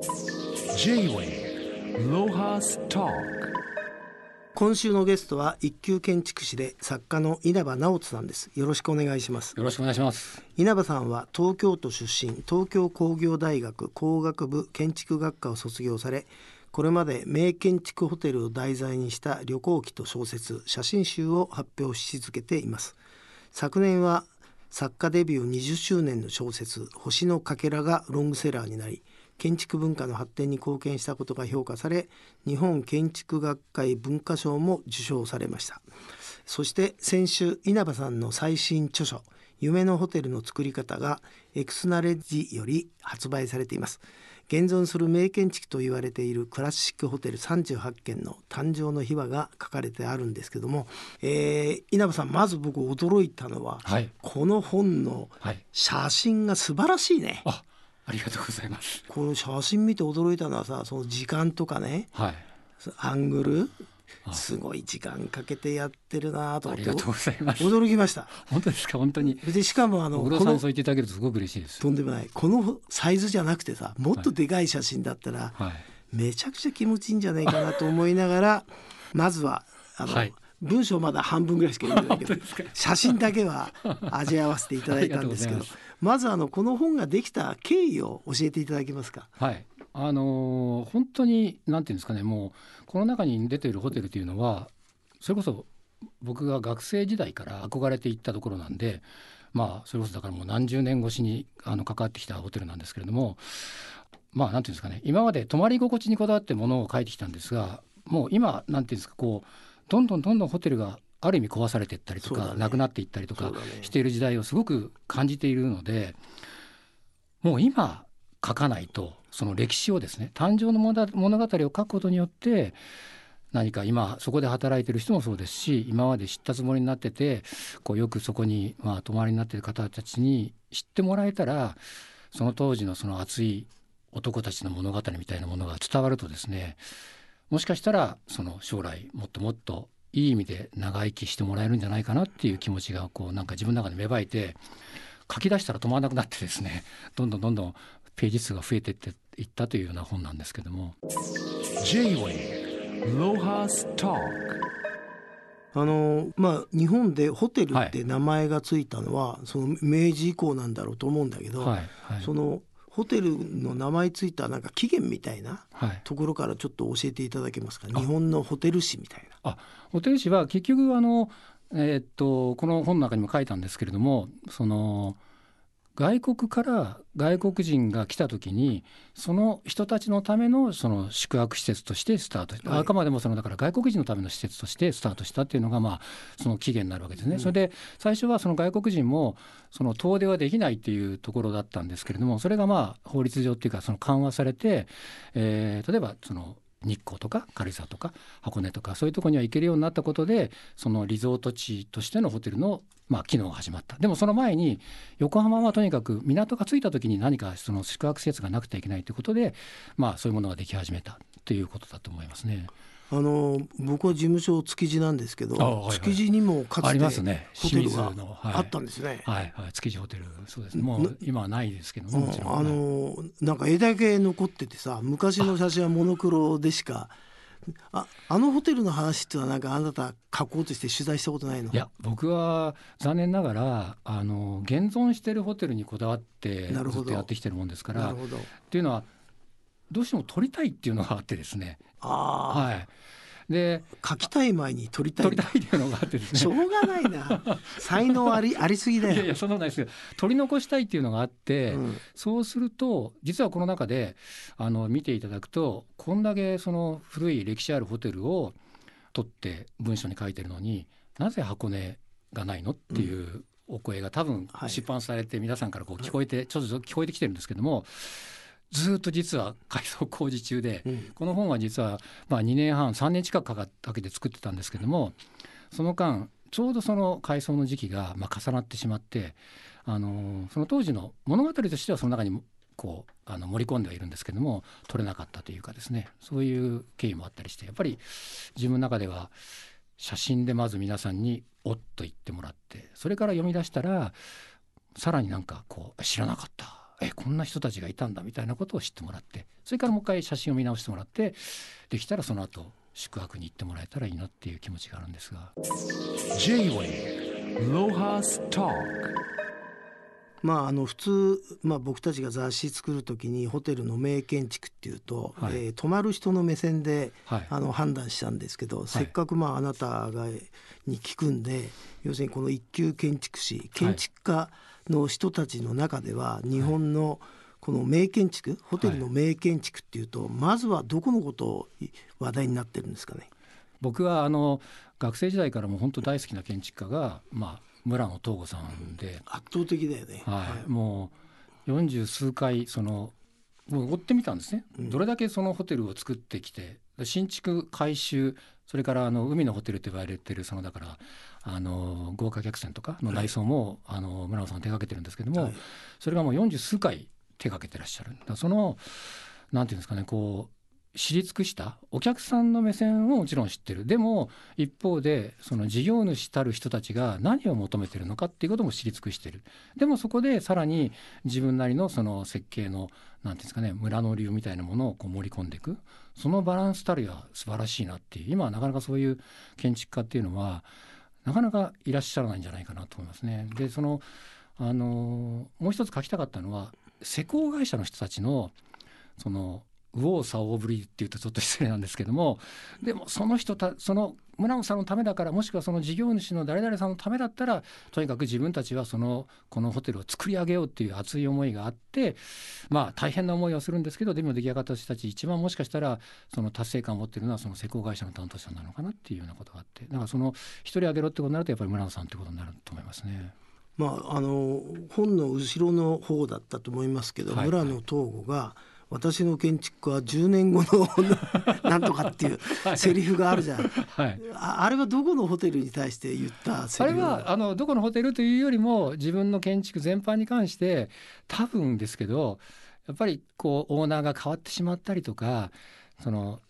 J-Way ロハスタ今週のゲストは一級建築士で作家の稲葉直人さんです。よろしくお願いします。よろしくお願いします。稲葉さんは東京都出身東京工業大学工学部建築学科を卒業されこれまで名建築ホテルを題材にした旅行記と小説写真集を発表し続けています。昨年は作家デビュー20周年の小説星のかけらがロングセラーになり建築文化の発展に貢献したことが評価され日本建築学会文化賞も受賞されました。そして先週稲葉さんの最新著書夢のホテルの作り方がエクスナレッジより発売されています。現存する名建築と言われているクラシックホテル38軒の誕生の秘話が書かれてあるんですけども、えー、稲葉さんまず僕驚いたのは、はい。この本のはい。写真が素晴らしいね。あありがとうございます。この写真見て驚いたのはさその時間とかね。はい。アングル。あすごい時間かけてやってるなと思って。ありがとうございます。驚きました。本当ですか？本当に。でしかもあの小黒さんそう言っていただけるとすごく嬉しいです。とんでもない。このサイズじゃなくてさもっとでかい写真だったら、はい。めちゃくちゃ気持ちいいんじゃないかなと思いながらまずはあの、はい文章まだ半分ぐらいしか読んでないけど 写真だけは味わわせていただいたんですけど まずあのこの本ができた経緯を教えていただけますか？はい。あのー本当になんていうんですかねもうこの中に出ているホテルというのはそれこそ僕が学生時代から憧れていったところなんでまあそれこそだからもう何十年越しにあの関わってきたホテルなんですけれどもまあなんていうんですかね今まで泊まり心地にこだわってものを書いてきたんですがもう今なんていうんですかこうどんどんどんどんホテルがある意味壊されていったりとか、ね。なくなっていったりとかしている時代をすごく感じているのでもう今書かないとその歴史をですね誕生の物物語を書くことによって何か今そこで働いてる人もそうですし今まで知ったつもりになっててこうよくそこにまあ泊まりになってる方たちに知ってもらえたらその当時のその熱い男たちの物語みたいなものが伝わるとですねもしかしたらその将来もっともっといい意味で長生きしてもらえるんじゃないかなっていう気持ちがこうなんか自分の中で芽生えて書き出したら止まらなくなってですね どんどんどんどんページ数が増えてっていったというような本なんですけども。J-Way ロハスタあのまあ日本でホテルって名前がついたのは、その明治以降なんだろうと思うんだけど、はいはい。そのホテルの名前ついたなんか起源みたいなはい。ところからちょっと教えていただけますか？日本のホテル史みたいな。あホテル史は結局あの、えーっとこの本の中にも書いたんですけれどもその外国から外国人が来た時にその人たちのためのその宿泊施設としてスタートした、はいあくまでもそのだから外国人のための施設としてスタートしたっていうのがまあその起源になるわけですね。それで最初はその外国人もその遠出はできないっていうところだったんですけれどもそれがまあ法律上っていうかその緩和されて、えー例えばその日光とか軽井沢とか箱根とかそういうところには行けるようになったことでそのリゾート地としてのホテルのまあ機能が始まったでもその前に横浜はとにかく港が着いた時に何かその宿泊施設がなくてはいけないということでまあそういうものができ始めたということだと思いますね。あの僕は事務所築地なんですけど、あはいはい。築地にもかつありてますね。ホテルがあったんですね。はいはい。築地ホテル。そうですね。もう今はないですけどももちろん、うんあのなんか絵だけ残っててさ昔の写真はモノクロでしかああのホテルの話っていうのはなんかあなた書こうとして取材したことないの？いや僕は残念ながらあの現存してるホテルにこだわってずっとやってきてるもんですからっていうのはどうしても撮りたいっていうのがあってですね。はいで書きたい前に撮りたい撮りたいっていうのがあってですしょねうがないな。才能ありありすぎだよ。いやいやそんなことないですけど撮り残したいっていうのがあって、うん。そうすると実はこの中であの見ていただくとこんだけその古い歴史あるホテルを撮って文章に書いてるのになぜ箱根がないのっていうお声が多分はい。出版されて皆さんからこう聞こえてちょっと聞こえてきてるんですけどもずっと実は改装工事中でうん。この本は実はまあ2年半3年近くかかかけて作ってたんですけどもその間ちょうどその改装の時期がまあ重なってしまってあのその当時の物語としてはその中にこうあの盛り込んではいるんですけども取れなかったというかですねそういう経緯もあったりしてやっぱり自分の中では写真でまず皆さんに「おっ」と言ってもらってそれから読み出したらさらになんかこう知らなかったえこんな人たちがいたんだみたいなことを知ってもらってそれからもう一回写真を見直してもらってできたらその後宿泊に行ってもらえたらいいなっていう気持ちがあるんですが。J-Way Lohas Talk. まああの普通、まあ、僕たちが雑誌作る時にホテルの名建築っていうと、はい。えー泊まる人の目線で、はい。あの判断したんですけど、せっかくまああなたがに聞くんで要するにこの一級建築士建築家の人たちの中では日本のこの名建築ホテルの名建築っていうと、まずはどこのことを話題になってるんですかね？僕はあの学生時代からも本当大好きな建築家が、まあ、村野東吾さんで、圧倒的だよね。はい。もう40数回そのもう追ってみたんですね、どれだけそのホテルを作ってきて新築改修それからあの海のホテルと言われてるそのだからあの豪華客船とかの内装も、あの村野さん手掛けてるんですけども、はい。それがもう40数回手掛けてらっしゃる。そのなんていうんですかねこう知り尽くした？お客さんの目線をもちろん知ってる。でも一方でその事業主たる人たちが何を求めてるのかっていうことも知り尽くしてる。でもそこでさらに自分なりのその設計のなんていうんですかね村の流みたいなものをこう盛り込んでいく。そのバランスたるや素晴らしいなっていう。今はなかなかそういう建築家っていうのはなかなかいらっしゃらないんじゃないかなと思いますね。でそのあのもう一つ書きたかったのは施工会社の人たちのその右往左往ぶりっていうとちょっと失礼なんですけどもでもその人たその村野さんのためだからもしくはその事業主の誰々さんのためだったらとにかく自分たちはそのこのホテルを作り上げようっていう熱い思いがあってまあ大変な思いをするんですけどでも出来上がった人たち一番もしかしたらその達成感を持ってるのはその施工会社の担当者なのかなっていうようなことがあってだからその一人挙げろってことになるとやっぱり村野さんってことになると思いますね。まあ、あの本の後ろの方だったと思いますけど、はい村野東吾が「私の建築家は10年後の なんとか」っていうセリフがあるじゃん。はい。ああれはどこのホテルに対して言ったセあれリフはあのどこのホテルというよりも自分の建築全般に関して多分ですけどやっぱりこうオーナーが変わってしまったりとかその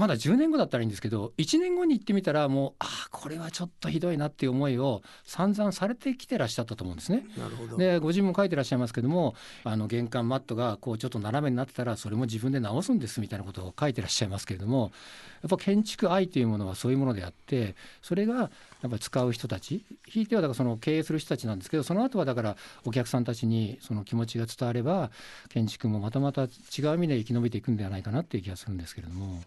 まだ10年後だったらいいんですけど1年後に行ってみたらもうああこれはちょっとひどいなっていう思いを散々されてきてらっしゃったと思うんですね。なるほど。でご自分も書いてらっしゃいますけどもあの玄関マットがこうちょっと斜めになってたらそれも自分で直すんですみたいなことを書いてらっしゃいますけれどもやっぱ建築愛というものはそういうものであってそれがやっぱり使う人たちひいてはだからその経営する人たちなんですけどその後はだからお客さんたちにその気持ちが伝われば建築もまたまた違う意味で生き延びていくんではないかなっていう気がするんですけれども。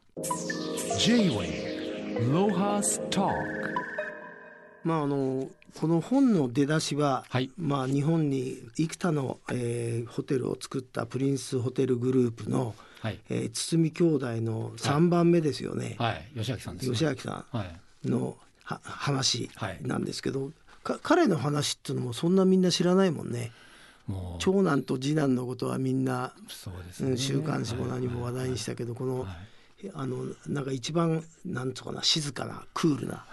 まああのこの本の出だしは、はいまあ、日本に幾多の、えーホテルを作ったプリンスホテルグループの、はい、えー堤兄弟の3番目ですよね、はい、吉明さんです、ね。吉明さはい、んのは話はい。なんですけど、か彼の話っていうのもそんなみんな知らないもんね。もう。長男と次男のことはみんな、そうですね。うん週刊誌も何も話題にしたけどこのはい。あのなんか一番なんとかな静かなクールな。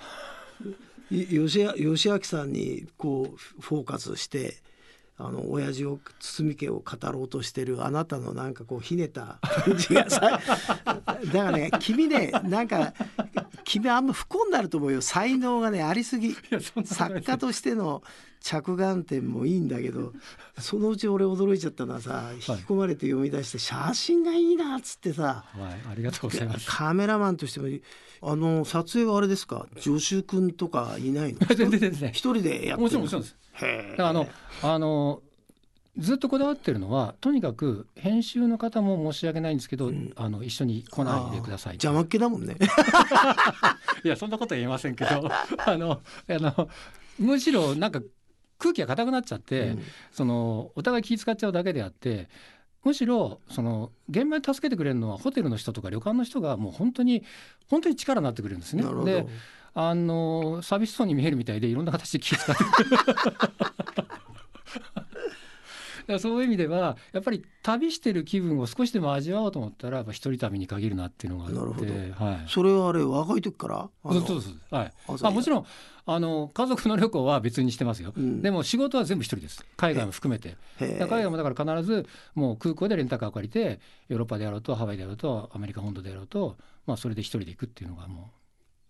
い吉明吉明さんにこうフォーカスしてあの親父を堤家を語ろうとしてるあなたのなんかこうひねった感じがさ だからね君ねなんか君あんま不幸になると思うよ。才能がねありすぎ。作家としての着眼点もいいんだけどそのうち俺驚いちゃったのはさ引き込まれて読み出して写真がいいなっつってさはい、ありがとうございます。カメラマンとしてもあの撮影はあれですか？助手君とかいないの 全然全然。一人でやってるもちろんもちろんです。へあのあのずっとこだわってるのはとにかく編集の方も申し訳ないんですけど、あの一緒に来ないでください邪魔っ気だもんね。いやそんなことは言えませんけど あのあのむしろなんか空気が硬くなっちゃって、うん。そのお互い気使っちゃうだけであってむしろその現場に助けてくれるのはホテルの人とか旅館の人がもう本当に本当に力になってくれるんですね。であの寂しそうに見えるみたいでいろんな形で気遣ってらそういう意味ではやっぱり旅してる気分を少しでも味わおうと思ったらやっぱ一人旅に限るなっていうのがあってなるほど。はい、それはあれ若い時から？そうそうそうはい。あもちろんあの家族の旅行は別にしてますよ、うん。でも仕事は全部一人です。海外も含めて。海外もだから必ずもう空港でレンタカーを借りてヨーロッパであろうとハワイであろうとアメリカ本土であろうと、まあ、それで一人で行くっていうのがも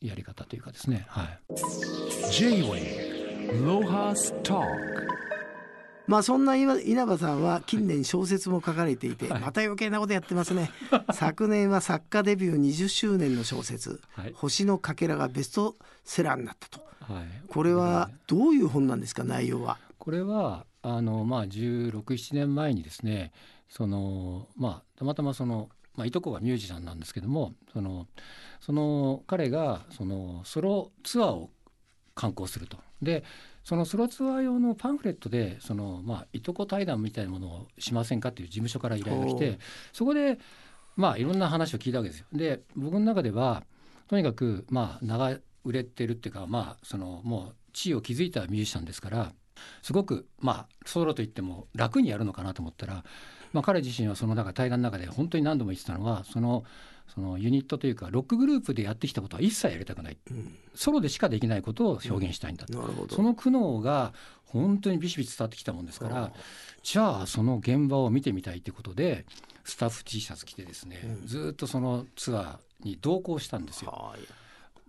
うやり方というかですね。はい。J-Way Lohas Talk まあそんな稲稲葉さんは近年小説も書かれていて、また余計なことやってますね。昨年は作家デビュー20周年の小説「はい。星のかけら」がベストセラーになったと。はい、これはどういう本なんですか内容は？これはあのまあ1617年前にですねそのまあたまたまその、まあ、いとこがミュージシャンなんですけどもそのその彼がそのソロツアーを観光すると。でそのソロツアー用のパンフレットでその、まあ、いとこ対談みたいなものをしませんかっていう事務所から依頼が来てそこでまあいろんな話を聞いたわけですよ。で僕の中ではとにかくまあ長売れてるっていうかまあそのもう地位を築いたミュージシャンですからすごくまあソロといっても楽にやるのかなと思ったら、まあ、彼自身はその中対談の中で本当に何度も言ってたのはそのそのユニットというかロックグループでやってきたことは一切やりたくないうん。ソロでしかできないことを表現したいんだと、なるほど。その苦悩が本当にビシビシ伝わってきたもんですからじゃあその現場を見てみたいってことでスタッフ T シャツ着てですね、うん。ずーっとそのツアーに同行したんですよ。はい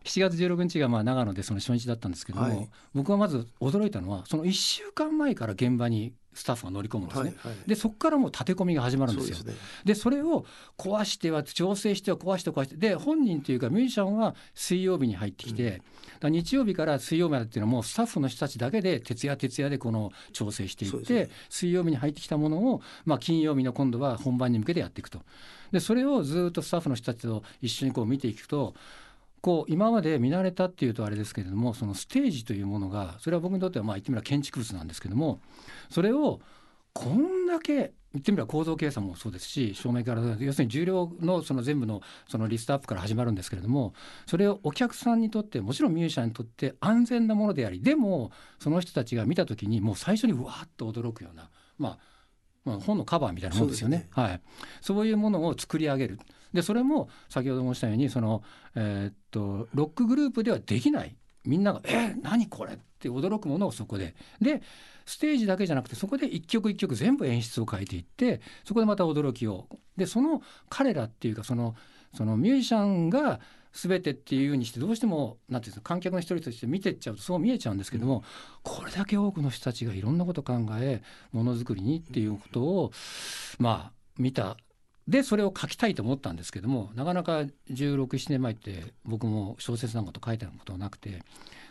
7月16日がまあ長野でその初日だったんですけども、はい。僕はまず驚いたのはその1週間前から現場にスタッフが乗り込むんですね。はいはい。でそこからもう立て込みが始まるんですよ。そうですね。でそれを壊しては調整しては壊しては壊してで本人というかミュージシャンは水曜日に入ってきて、だから日曜日から水曜日までっていうのはもうスタッフの人たちだけで徹夜徹夜でこの調整していって、ね。水曜日に入ってきたものを、まあ、金曜日の今度は本番に向けてやっていくと。でそれをずっとスタッフの人たちと一緒にこう見ていくとこう今まで見慣れたっていうとあれですけれどもそのステージというものがそれは僕にとってはまあ言ってみれば建築物なんですけどもそれをこんだけ言ってみれば構造計算もそうですし照明から要するに重量のその全部のそのリストアップから始まるんですけれどもそれをお客さんにとってもちろんミュージシャンにとって安全なものでありでもその人たちが見た時にもう最初にうわっと驚くようなまあまあ、本のカバーみたいなもんですよね。はい、そういうものを作り上げる。でそれも先ほど申したようにその、えーっとロックグループではできない。みんなが「え何これ?」って驚くものをそこで。でステージだけじゃなくてそこで一曲一曲全部演出を変えていってそこでまた驚きを。でその彼らっていうかそのそのミュージシャンが全てっていうようにしてどうしてもなんていうんですか観客の一人として見てっちゃうとそう見えちゃうんですけども、これだけ多くの人たちがいろんなこと考えものづくりにっていうことをまあ見た。でそれを書きたいと思ったんですけどもなかなか1617年前って僕も小説なんかと書いたことがなくて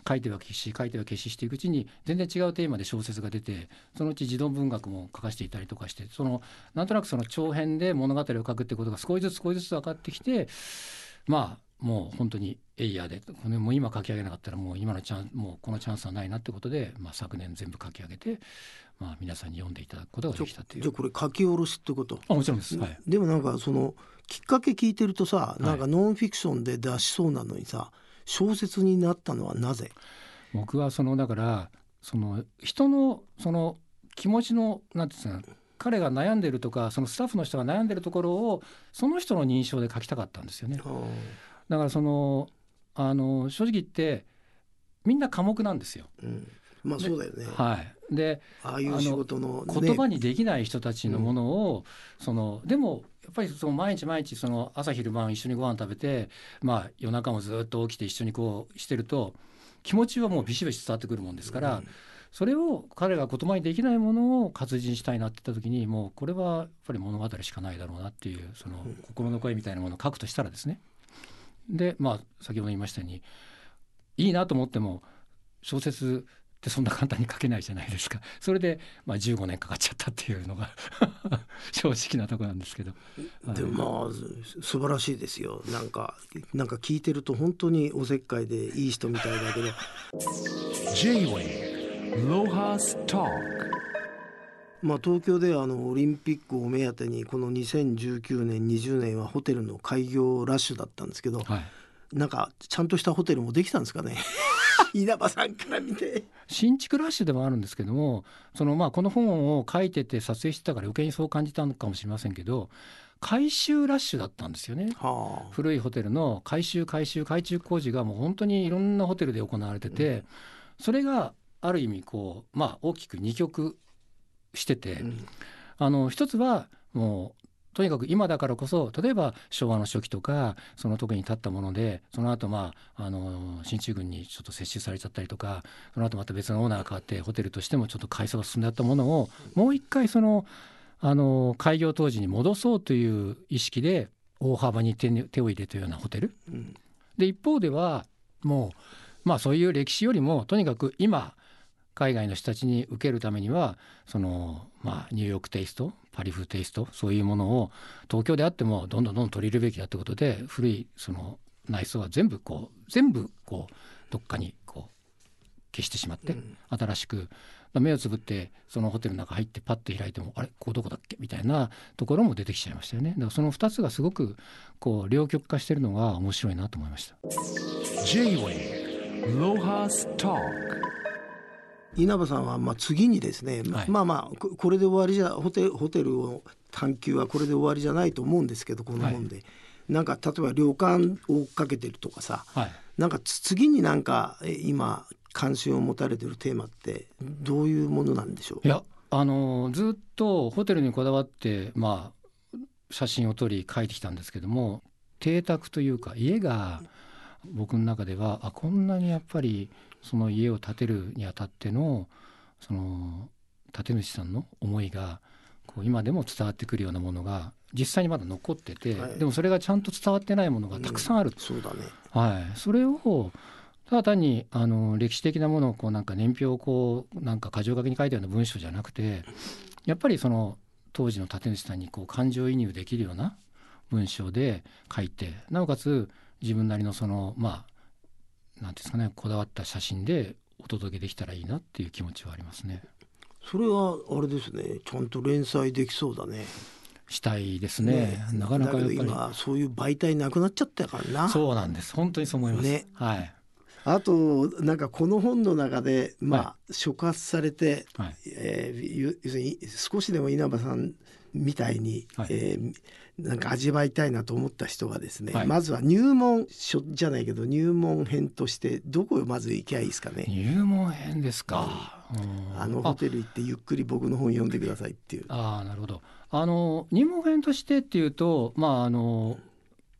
書いては消し書いては消ししていくうちに全然違うテーマで小説が出てそのうち児童文学も書かせていたりとかしてそのなんとなくその長編で物語を書くってことが少しずつ少しずつ分かってきてまあもう本当にエイヤーでこれもう今書き上げなかったらもう今のチャンもうこのチャンスはないなってことで、まあ、昨年全部書き上げて、まあ、皆さんに読んでいただくことができたっていう。じゃあこれ書き下ろしってこと？あもちろんです、はい、でもなんかそのきっかけ聞いてるとさい。なんかノンフィクションで出しそうなのにさ小説になったのはなぜ？僕はそのだからその人のその気持ちのなんていうんですか彼が悩んでるとかそのスタッフの人が悩んでるところをその人の認証で書きたかったんですよね。だからそのあの正直言ってみんな寡黙なんですよ。うん、まあそうだよね。はい、でああいう仕事の、ね、言葉にできない人たちのものを、そのでもやっぱりその毎日毎日その朝昼晩一緒にご飯食べて、まあ、夜中もずっと起きて一緒にこうしてると気持ちはもうビシビシ伝わってくるもんですから、うん。それを彼が言葉にできないものを活字にしたいなって言った時にもうこれはやっぱり物語しかないだろうなっていうその心の声みたいなものを書くとしたらですねでまあ先ほど言いましたようにいいなと思っても小説ってそんな簡単に書けないじゃないですか。それでまあ15年かかっちゃったっていうのが 正直なところなんですけど、はい。でもまあす素晴らしいですよ。なんかなんか聞いてると本当におせっかいでいい人みたいだけど。J-Way Lohas Talk まあ東京ではあのオリンピックを目当てにこの2019年20年はホテルの開業ラッシュだったんですけどはい、なんかちゃんとしたホテルもできたんですかね？稲葉さんから見て。新築ラッシュでもあるんですけどもそのまあこの本を書いてて撮影してたから余計にそう感じたのかもしれませんけど改修ラッシュだったんですよね。はあ。古いホテルの改修改修改築工事がもう本当にいろんなホテルで行われてて、それがある意味こうまあ大きく二極してて、うんあの一つはもうとにかく今だからこそ例えば昭和の初期とかその時に立ったものでその後まああの進駐軍にちょっと接収されちゃったりとかその後また別のオーナーが変わってホテルとしてもちょっと改装が進んであったものをもう一回そのあの開業当時に戻そうという意識で大幅に手に手を入れたようなホテル。うんで一方ではもうまあそういう歴史よりもとにかく今海外の人たちに受けるためにはそのまあニューヨークテイストパリ風テイストそういうものを東京であってもどんどんどんどん取り入れるべきだってことで古いその内装は全部こう全部こうどっかにこう消してしまって新しく目をつぶってそのホテルの中入ってパッと開いてもあれここどこだっけ？みたいなところも出てきちゃいましたよね。だからその2つがすごくこう両極化してるのが面白いなと思いました稲葉さんはまあ次にですね、まはい。まあまあここれで終わりじゃホテルホテルを探求はこれで終わりじゃないと思うんですけどこの本で、なんか例えば旅館を追っかけてるとかさはい。なんかつ次になんかえ今関心を持たれてるテーマってどういうものなんでしょう？いやあのずっとホテルにこだわってまあ写真を撮り書いてきたんですけども邸宅というか家が僕の中ではあこんなにやっぱりその家を建てるにあたってのその建主さんの思いがこう今でも伝わってくるようなものが実際にまだ残ってて、はい。でもそれがちゃんと伝わってないものがたくさんあるそうだね。はい、それをただ単にあの歴史的なものをこうなんか年表をこうなんか箇条書きに書いたような文章じゃなくてやっぱりその当時の建主さんにこう感情移入できるような文章で書いてなおかつ自分なりのそのまあなんていうんですかねこだわった写真でお届けできたらいいなっていう気持ちはありますね。それはあれですねちゃんと連載できそうだね。したいですね。なかなかやっぱり。今そういう媒体なくなっちゃったからな。そうなんです。本当にそう思います。ね。はいあとなんかこの本の中でまあ、は触発されて、はいえーゆ要するに少しでも稲葉さんみたいに、はいえーなんか味わいたいなと思った人がですね、はいまずは入門書じゃないけど入門編としてどこへまず行きゃいいですかね。入門編ですか。うんあのホテル行ってゆっくり僕の本読んでくださいっていう。ああなるほど。あの入門編としてっていうとまああのやっ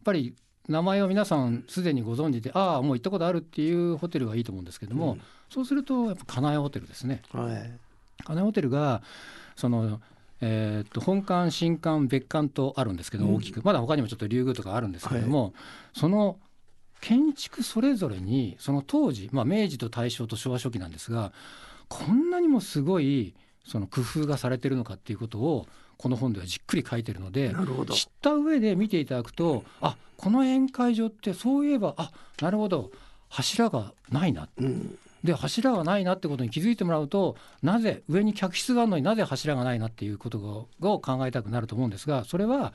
ぱり名前を皆さんすでにご存知でああもう行ったことあるっていうホテルはいいと思うんですけども、うんそうするとやっぱ金谷ホテルですね。はい。金谷ホテルがそのえーっと本館新館別館とあるんですけどうん大きく、まだ他にもちょっと竜宮とかあるんですけれども、その建築それぞれにその当時、まあ、明治と大正と昭和初期なんですがこんなにもすごいその工夫がされてるのかっていうことをこの本ではじっくり書いてるので。知った上で見ていただくとあこの宴会場ってそういえばあなるほど柱がないなうん。で柱がないなってことに気づいてもらうとなぜ上に客室があるのになぜ柱がないなっていうことを考えたくなると思うんですがそれは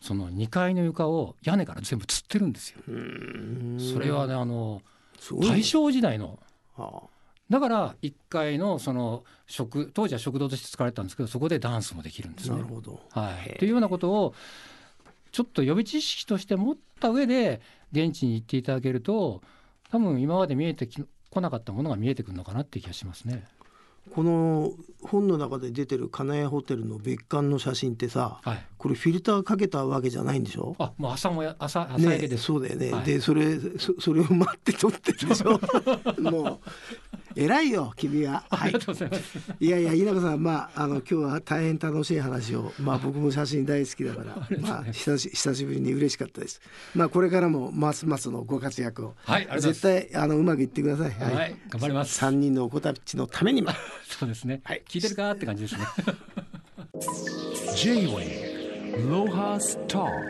その2階の床を屋根から全部吊ってるんですよ。うんそれはねあの大正時代のはだから1階のその食当時は食堂として使われてたんですけどそこでダンスもできるんですねあなる。ほど。はい、というようなことをちょっと予備知識として持った上で現地に行っていただけると多分今まで見えてき来なかったものが見えてくるのかなっていう気がしますね。この本の中で出てる金谷ホテルの別館の写真ってさ、はい。これフィルターかけたわけじゃないんでしょ？あ、もう朝もや朝朝焼けね、です。そうだよね、はいでそれそそれを待って撮ってるでしょ？もう偉いよ君ははいありがとうございます。いやいや稲葉さんまああの今日は大変楽しい話をまあ僕も写真大好きだからまあ久し久しぶりに嬉しかったですまあこれからもますますのご活躍をはい、絶対あのうまくいってくださいます。はい、頑張ります。三人のお子たちのためにも そうですね。はい聞いてるかって感じですね。J-Way Loha's Talk.